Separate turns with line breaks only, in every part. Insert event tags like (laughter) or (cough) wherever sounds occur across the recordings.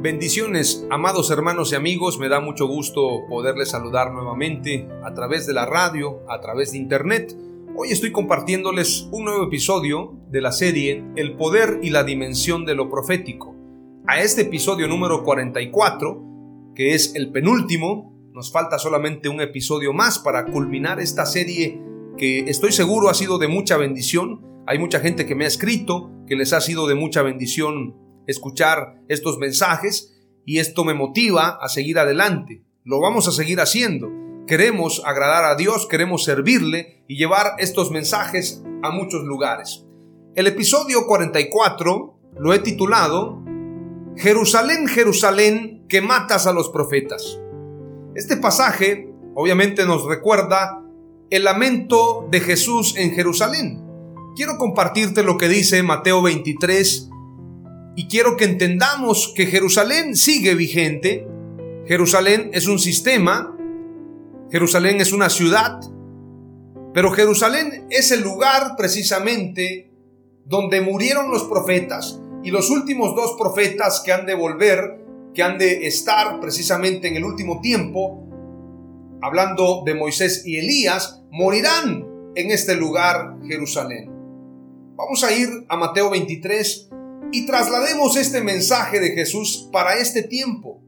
Bendiciones, amados hermanos y amigos, me da mucho gusto poderles saludar nuevamente a través de la radio, a través de internet. Hoy estoy compartiéndoles un nuevo episodio de la serie El poder y la dimensión de lo profético. A este episodio número 44, que es el penúltimo, nos falta solamente un episodio más para culminar esta serie que estoy seguro ha sido de mucha bendición. Hay mucha gente que me ha escrito que les ha sido de mucha bendición escuchar estos mensajes y esto me motiva a seguir adelante. Lo vamos a seguir haciendo. Queremos agradar a Dios, queremos servirle y llevar estos mensajes a muchos lugares. El episodio 44 lo he titulado Jerusalén, Jerusalén, que matas a los profetas. Este pasaje obviamente nos recuerda el lamento de Jesús en Jerusalén. Quiero compartirte lo que dice Mateo 23, y quiero que entendamos que Jerusalén sigue vigente. Jerusalén es un sistema, Jerusalén es una ciudad, pero Jerusalén es el lugar precisamente donde murieron los profetas y los últimos dos profetas que han de volver, que han de estar precisamente en el último tiempo, hablando de Moisés y Elías, morirán en este lugar, Jerusalén. Vamos a ir a Mateo 23, y traslademos este mensaje de Jesús para este tiempo.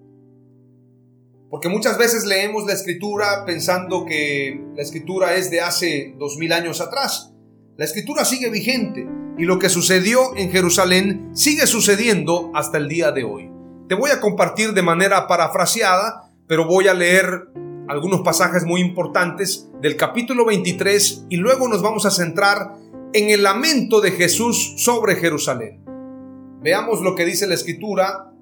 Porque muchas veces leemos la escritura pensando que la escritura es de hace dos mil años atrás. La escritura sigue vigente y lo que sucedió en Jerusalén sigue sucediendo hasta el día de hoy. Te voy a compartir de manera parafraseada, pero voy a leer algunos pasajes muy importantes del capítulo 23 y luego nos vamos a centrar en el lamento de Jesús sobre Jerusalén. Veamos lo que dice la escritura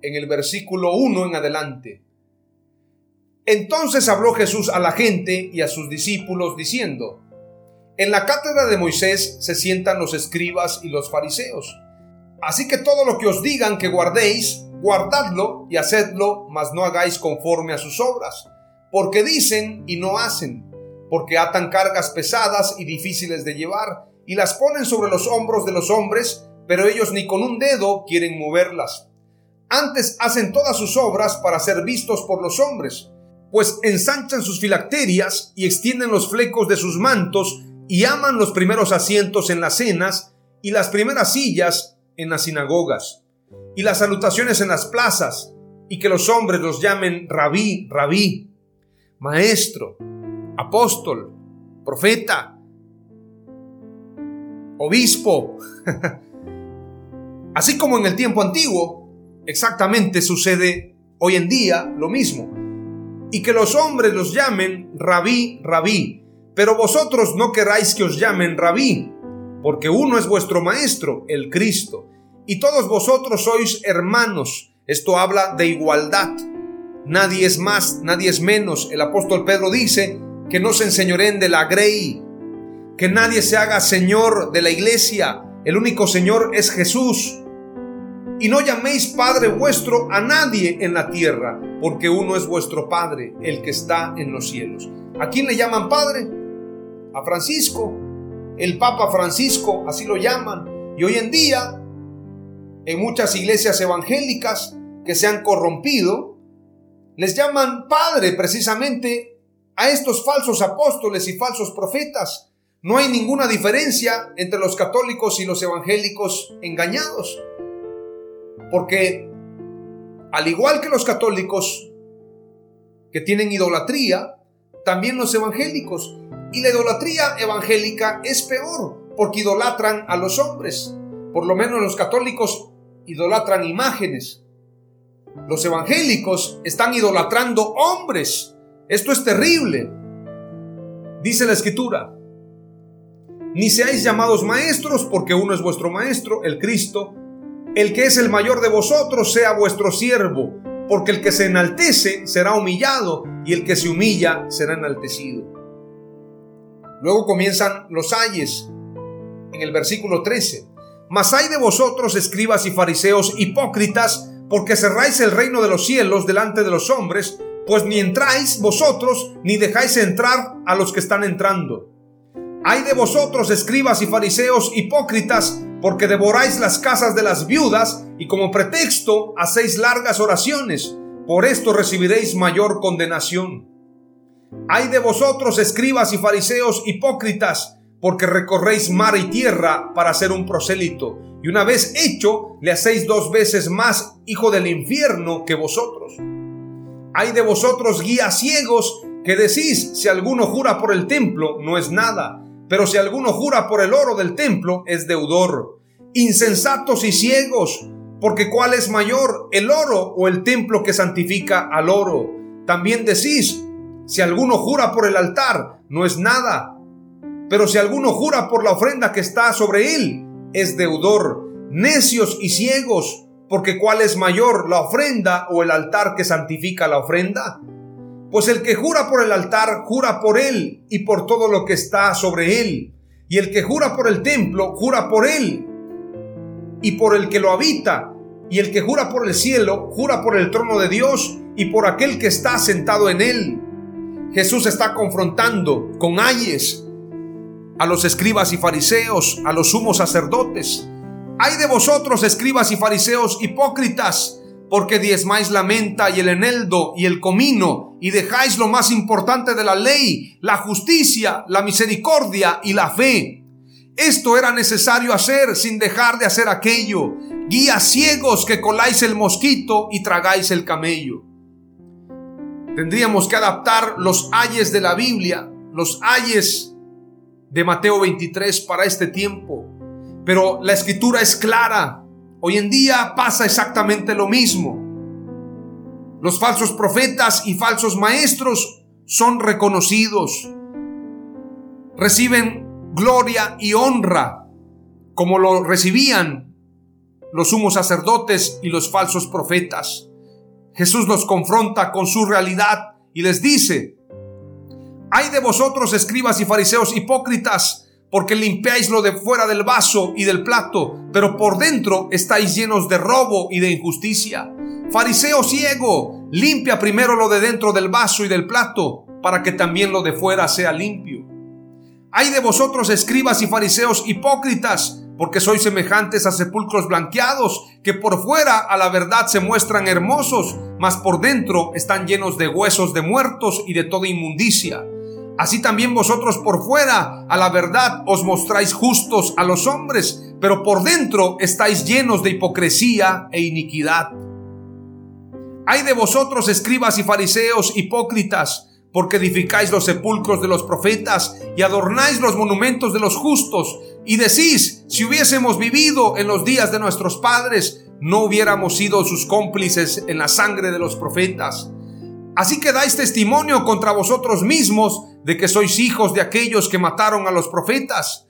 en el versículo 1 en adelante. Entonces habló Jesús a la gente y a sus discípulos diciendo, En la cátedra de Moisés se sientan los escribas y los fariseos. Así que todo lo que os digan que guardéis, guardadlo y hacedlo, mas no hagáis conforme a sus obras, porque dicen y no hacen, porque atan cargas pesadas y difíciles de llevar, y las ponen sobre los hombros de los hombres, pero ellos ni con un dedo quieren moverlas. Antes hacen todas sus obras para ser vistos por los hombres, pues ensanchan sus filacterias y extienden los flecos de sus mantos y aman los primeros asientos en las cenas y las primeras sillas en las sinagogas y las salutaciones en las plazas y que los hombres los llamen rabí, rabí, maestro, apóstol, profeta, obispo. (laughs) Así como en el tiempo antiguo, exactamente sucede hoy en día lo mismo. Y que los hombres los llamen rabí, rabí. Pero vosotros no queráis que os llamen rabí, porque uno es vuestro maestro, el Cristo. Y todos vosotros sois hermanos. Esto habla de igualdad. Nadie es más, nadie es menos. El apóstol Pedro dice que no se enseñoren de la grey, que nadie se haga señor de la iglesia. El único señor es Jesús y no llaméis Padre vuestro a nadie en la tierra, porque uno es vuestro Padre, el que está en los cielos. ¿A quién le llaman Padre? A Francisco. El Papa Francisco, así lo llaman. Y hoy en día, en muchas iglesias evangélicas, que se han corrompido, les llaman padre precisamente a estos falsos apóstoles y falsos profetas. No hay ninguna diferencia entre los católicos y los evangélicos engañados. Porque al igual que los católicos que tienen idolatría, también los evangélicos. Y la idolatría evangélica es peor porque idolatran a los hombres. Por lo menos los católicos idolatran imágenes. Los evangélicos están idolatrando hombres. Esto es terrible. Dice la escritura, ni seáis llamados maestros porque uno es vuestro maestro, el Cristo. El que es el mayor de vosotros sea vuestro siervo, porque el que se enaltece será humillado y el que se humilla será enaltecido. Luego comienzan los ayes en el versículo 13. Mas hay de vosotros, escribas y fariseos, hipócritas, porque cerráis el reino de los cielos delante de los hombres, pues ni entráis vosotros, ni dejáis entrar a los que están entrando. Hay de vosotros, escribas y fariseos, hipócritas, porque devoráis las casas de las viudas y como pretexto hacéis largas oraciones. Por esto recibiréis mayor condenación. Hay de vosotros, escribas y fariseos, hipócritas, porque recorréis mar y tierra para ser un prosélito, y una vez hecho, le hacéis dos veces más hijo del infierno que vosotros. Hay de vosotros guías ciegos que decís, si alguno jura por el templo, no es nada, pero si alguno jura por el oro del templo, es deudor. Insensatos y ciegos, porque ¿cuál es mayor, el oro o el templo que santifica al oro? También decís, si alguno jura por el altar, no es nada, pero si alguno jura por la ofrenda que está sobre él, es deudor. Necios y ciegos, porque ¿cuál es mayor, la ofrenda o el altar que santifica la ofrenda? Pues el que jura por el altar, jura por él y por todo lo que está sobre él. Y el que jura por el templo, jura por él y por el que lo habita. Y el que jura por el cielo, jura por el trono de Dios y por aquel que está sentado en él. Jesús está confrontando con ayes a los escribas y fariseos, a los sumos sacerdotes. Hay de vosotros, escribas y fariseos hipócritas, porque diezmáis la menta y el eneldo y el comino, y dejáis lo más importante de la ley, la justicia, la misericordia y la fe. Esto era necesario hacer sin dejar de hacer aquello. Guías ciegos que coláis el mosquito y tragáis el camello. Tendríamos que adaptar los ayes de la Biblia, los ayes de Mateo 23 para este tiempo. Pero la escritura es clara. Hoy en día pasa exactamente lo mismo. Los falsos profetas y falsos maestros son reconocidos. Reciben gloria y honra como lo recibían los sumos sacerdotes y los falsos profetas. Jesús los confronta con su realidad y les dice, hay de vosotros, escribas y fariseos hipócritas, porque limpiáis lo de fuera del vaso y del plato, pero por dentro estáis llenos de robo y de injusticia. Fariseo ciego, limpia primero lo de dentro del vaso y del plato, para que también lo de fuera sea limpio. Hay de vosotros, escribas y fariseos hipócritas, porque sois semejantes a sepulcros blanqueados, que por fuera a la verdad se muestran hermosos, mas por dentro están llenos de huesos de muertos y de toda inmundicia. Así también vosotros por fuera a la verdad os mostráis justos a los hombres, pero por dentro estáis llenos de hipocresía e iniquidad. Hay de vosotros escribas y fariseos hipócritas, porque edificáis los sepulcros de los profetas y adornáis los monumentos de los justos, y decís, si hubiésemos vivido en los días de nuestros padres, no hubiéramos sido sus cómplices en la sangre de los profetas. Así que dais testimonio contra vosotros mismos de que sois hijos de aquellos que mataron a los profetas.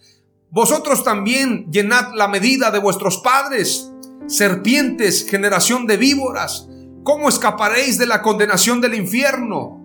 Vosotros también llenad la medida de vuestros padres, serpientes, generación de víboras. ¿Cómo escaparéis de la condenación del infierno?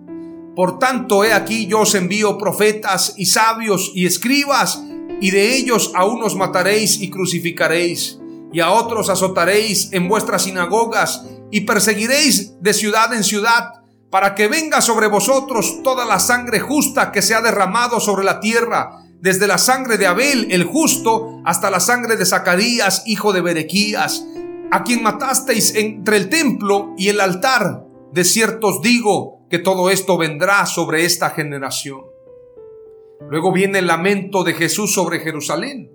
Por tanto, he aquí yo os envío profetas y sabios y escribas, y de ellos a unos mataréis y crucificaréis, y a otros azotaréis en vuestras sinagogas, y perseguiréis de ciudad en ciudad para que venga sobre vosotros toda la sangre justa que se ha derramado sobre la tierra, desde la sangre de Abel el justo hasta la sangre de Zacarías, hijo de Berequías, a quien matasteis entre el templo y el altar. De cierto os digo que todo esto vendrá sobre esta generación. Luego viene el lamento de Jesús sobre Jerusalén.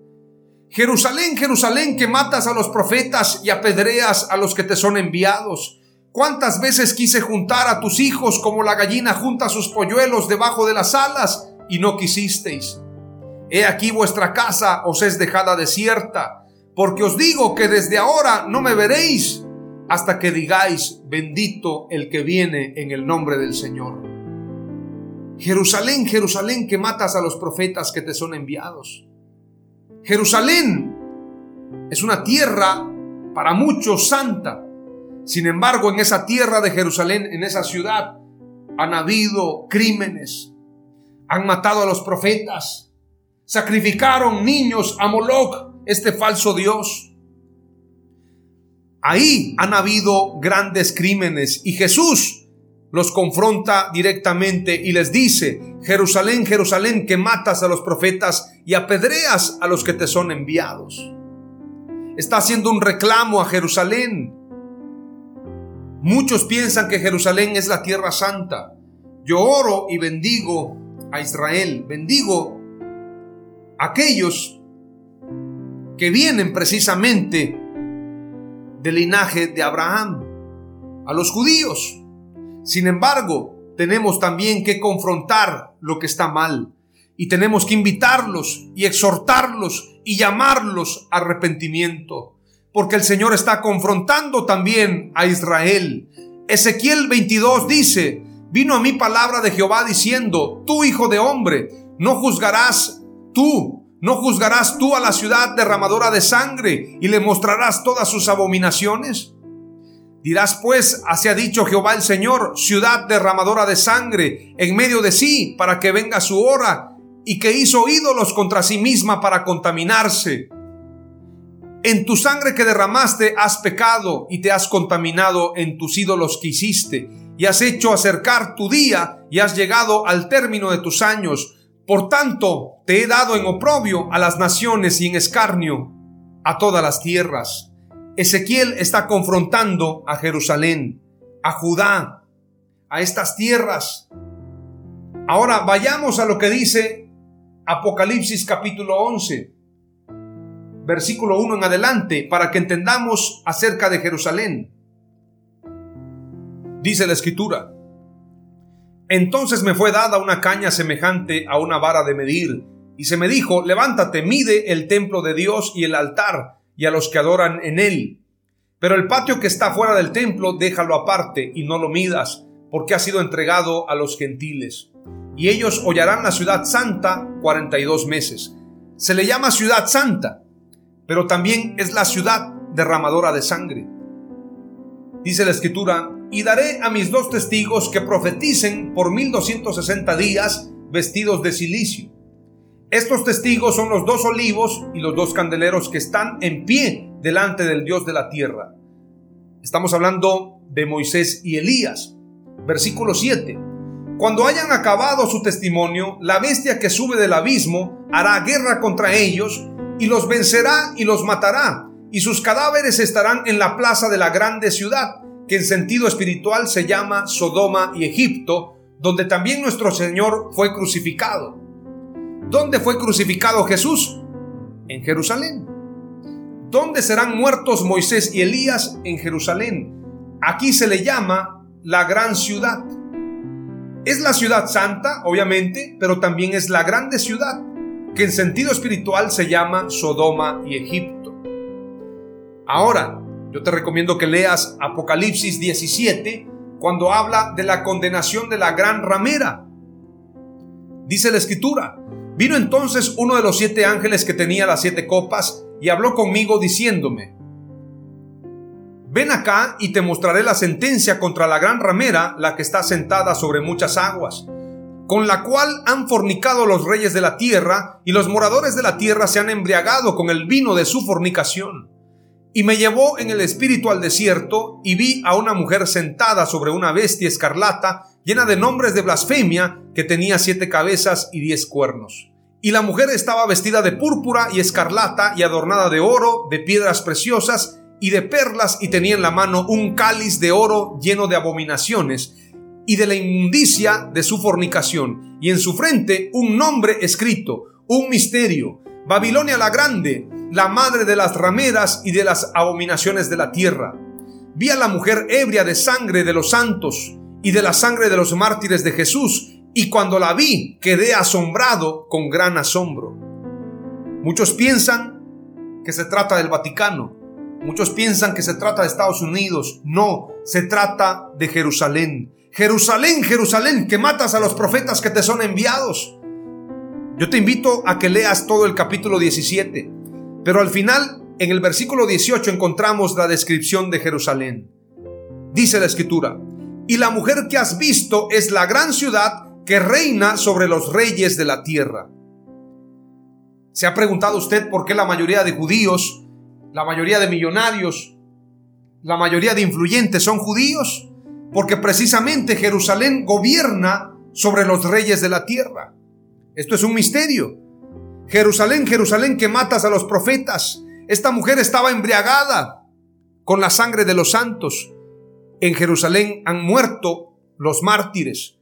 Jerusalén, Jerusalén, que matas a los profetas y apedreas a los que te son enviados. ¿Cuántas veces quise juntar a tus hijos como la gallina junta sus polluelos debajo de las alas y no quisisteis? He aquí vuestra casa os es dejada desierta porque os digo que desde ahora no me veréis hasta que digáis, bendito el que viene en el nombre del Señor. Jerusalén, Jerusalén, que matas a los profetas que te son enviados. Jerusalén es una tierra para muchos santa. Sin embargo, en esa tierra de Jerusalén, en esa ciudad, han habido crímenes. Han matado a los profetas. Sacrificaron niños a Moloch este falso Dios. Ahí han habido grandes crímenes y Jesús los confronta directamente y les dice, Jerusalén, Jerusalén, que matas a los profetas y apedreas a los que te son enviados. Está haciendo un reclamo a Jerusalén. Muchos piensan que Jerusalén es la tierra santa. Yo oro y bendigo a Israel, bendigo a aquellos que vienen precisamente del linaje de Abraham, a los judíos. Sin embargo, tenemos también que confrontar lo que está mal y tenemos que invitarlos y exhortarlos y llamarlos a arrepentimiento, porque el Señor está confrontando también a Israel. Ezequiel 22 dice, vino a mí palabra de Jehová diciendo, tú hijo de hombre, no juzgarás tú ¿No juzgarás tú a la ciudad derramadora de sangre y le mostrarás todas sus abominaciones? Dirás pues, así ha dicho Jehová el Señor, ciudad derramadora de sangre en medio de sí, para que venga su hora, y que hizo ídolos contra sí misma para contaminarse. En tu sangre que derramaste has pecado y te has contaminado en tus ídolos que hiciste, y has hecho acercar tu día y has llegado al término de tus años, por tanto, te he dado en oprobio a las naciones y en escarnio a todas las tierras. Ezequiel está confrontando a Jerusalén, a Judá, a estas tierras. Ahora vayamos a lo que dice Apocalipsis capítulo 11, versículo 1 en adelante, para que entendamos acerca de Jerusalén. Dice la escritura, entonces me fue dada una caña semejante a una vara de medir, y se me dijo, levántate, mide el templo de Dios y el altar, y a los que adoran en él. Pero el patio que está fuera del templo, déjalo aparte, y no lo midas, porque ha sido entregado a los gentiles. Y ellos hollarán la ciudad santa cuarenta y dos meses. Se le llama ciudad santa, pero también es la ciudad derramadora de sangre. Dice la escritura, y daré a mis dos testigos que profeticen por 1260 días vestidos de silicio. Estos testigos son los dos olivos y los dos candeleros que están en pie delante del Dios de la tierra. Estamos hablando de Moisés y Elías. Versículo 7. Cuando hayan acabado su testimonio, la bestia que sube del abismo hará guerra contra ellos y los vencerá y los matará, y sus cadáveres estarán en la plaza de la grande ciudad que en sentido espiritual se llama Sodoma y Egipto, donde también nuestro Señor fue crucificado. ¿Dónde fue crucificado Jesús? En Jerusalén. ¿Dónde serán muertos Moisés y Elías? En Jerusalén. Aquí se le llama la gran ciudad. Es la ciudad santa, obviamente, pero también es la grande ciudad, que en sentido espiritual se llama Sodoma y Egipto. Ahora, yo te recomiendo que leas Apocalipsis 17 cuando habla de la condenación de la gran ramera. Dice la escritura, vino entonces uno de los siete ángeles que tenía las siete copas y habló conmigo diciéndome, ven acá y te mostraré la sentencia contra la gran ramera, la que está sentada sobre muchas aguas, con la cual han fornicado los reyes de la tierra y los moradores de la tierra se han embriagado con el vino de su fornicación. Y me llevó en el espíritu al desierto y vi a una mujer sentada sobre una bestia escarlata llena de nombres de blasfemia que tenía siete cabezas y diez cuernos. Y la mujer estaba vestida de púrpura y escarlata y adornada de oro, de piedras preciosas y de perlas y tenía en la mano un cáliz de oro lleno de abominaciones y de la inmundicia de su fornicación, y en su frente un nombre escrito, un misterio, Babilonia la grande, la madre de las rameras y de las abominaciones de la tierra. Vi a la mujer ebria de sangre de los santos y de la sangre de los mártires de Jesús, y cuando la vi quedé asombrado con gran asombro. Muchos piensan que se trata del Vaticano, muchos piensan que se trata de Estados Unidos, no, se trata de Jerusalén. Jerusalén, Jerusalén, que matas a los profetas que te son enviados. Yo te invito a que leas todo el capítulo 17, pero al final, en el versículo 18, encontramos la descripción de Jerusalén. Dice la escritura, y la mujer que has visto es la gran ciudad que reina sobre los reyes de la tierra. ¿Se ha preguntado usted por qué la mayoría de judíos, la mayoría de millonarios, la mayoría de influyentes son judíos? Porque precisamente Jerusalén gobierna sobre los reyes de la tierra. Esto es un misterio. Jerusalén, Jerusalén que matas a los profetas. Esta mujer estaba embriagada con la sangre de los santos. En Jerusalén han muerto los mártires.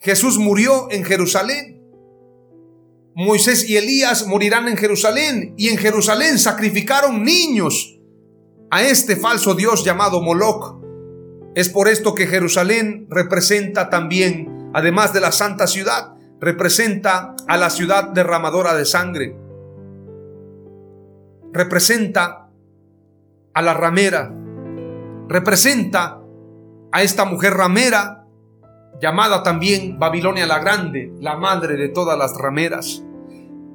Jesús murió en Jerusalén. Moisés y Elías morirán en Jerusalén y en Jerusalén sacrificaron niños a este falso Dios llamado Moloch es por esto que Jerusalén representa también, además de la santa ciudad, representa a la ciudad derramadora de sangre. Representa a la ramera. Representa a esta mujer ramera llamada también Babilonia la Grande, la madre de todas las rameras.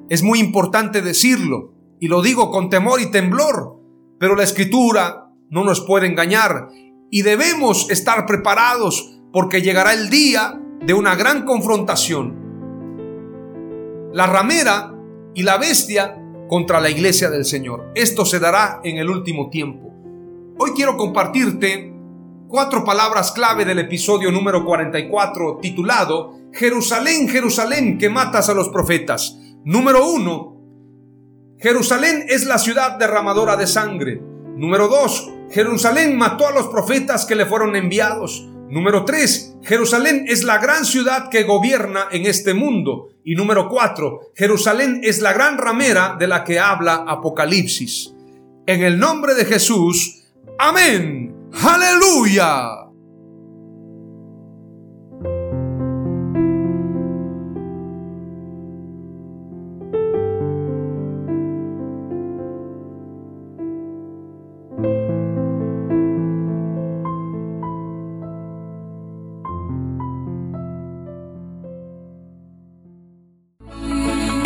Es muy importante decirlo, y lo digo con temor y temblor, pero la escritura no nos puede engañar y debemos estar preparados porque llegará el día de una gran confrontación. La ramera y la bestia contra la iglesia del Señor. Esto se dará en el último tiempo. Hoy quiero compartirte cuatro palabras clave del episodio número 44 titulado Jerusalén, Jerusalén que matas a los profetas. Número uno, Jerusalén es la ciudad derramadora de sangre. Número dos, Jerusalén mató a los profetas que le fueron enviados. Número 3. Jerusalén es la gran ciudad que gobierna en este mundo. Y número 4. Jerusalén es la gran ramera de la que habla Apocalipsis. En el nombre de Jesús. Amén. Aleluya.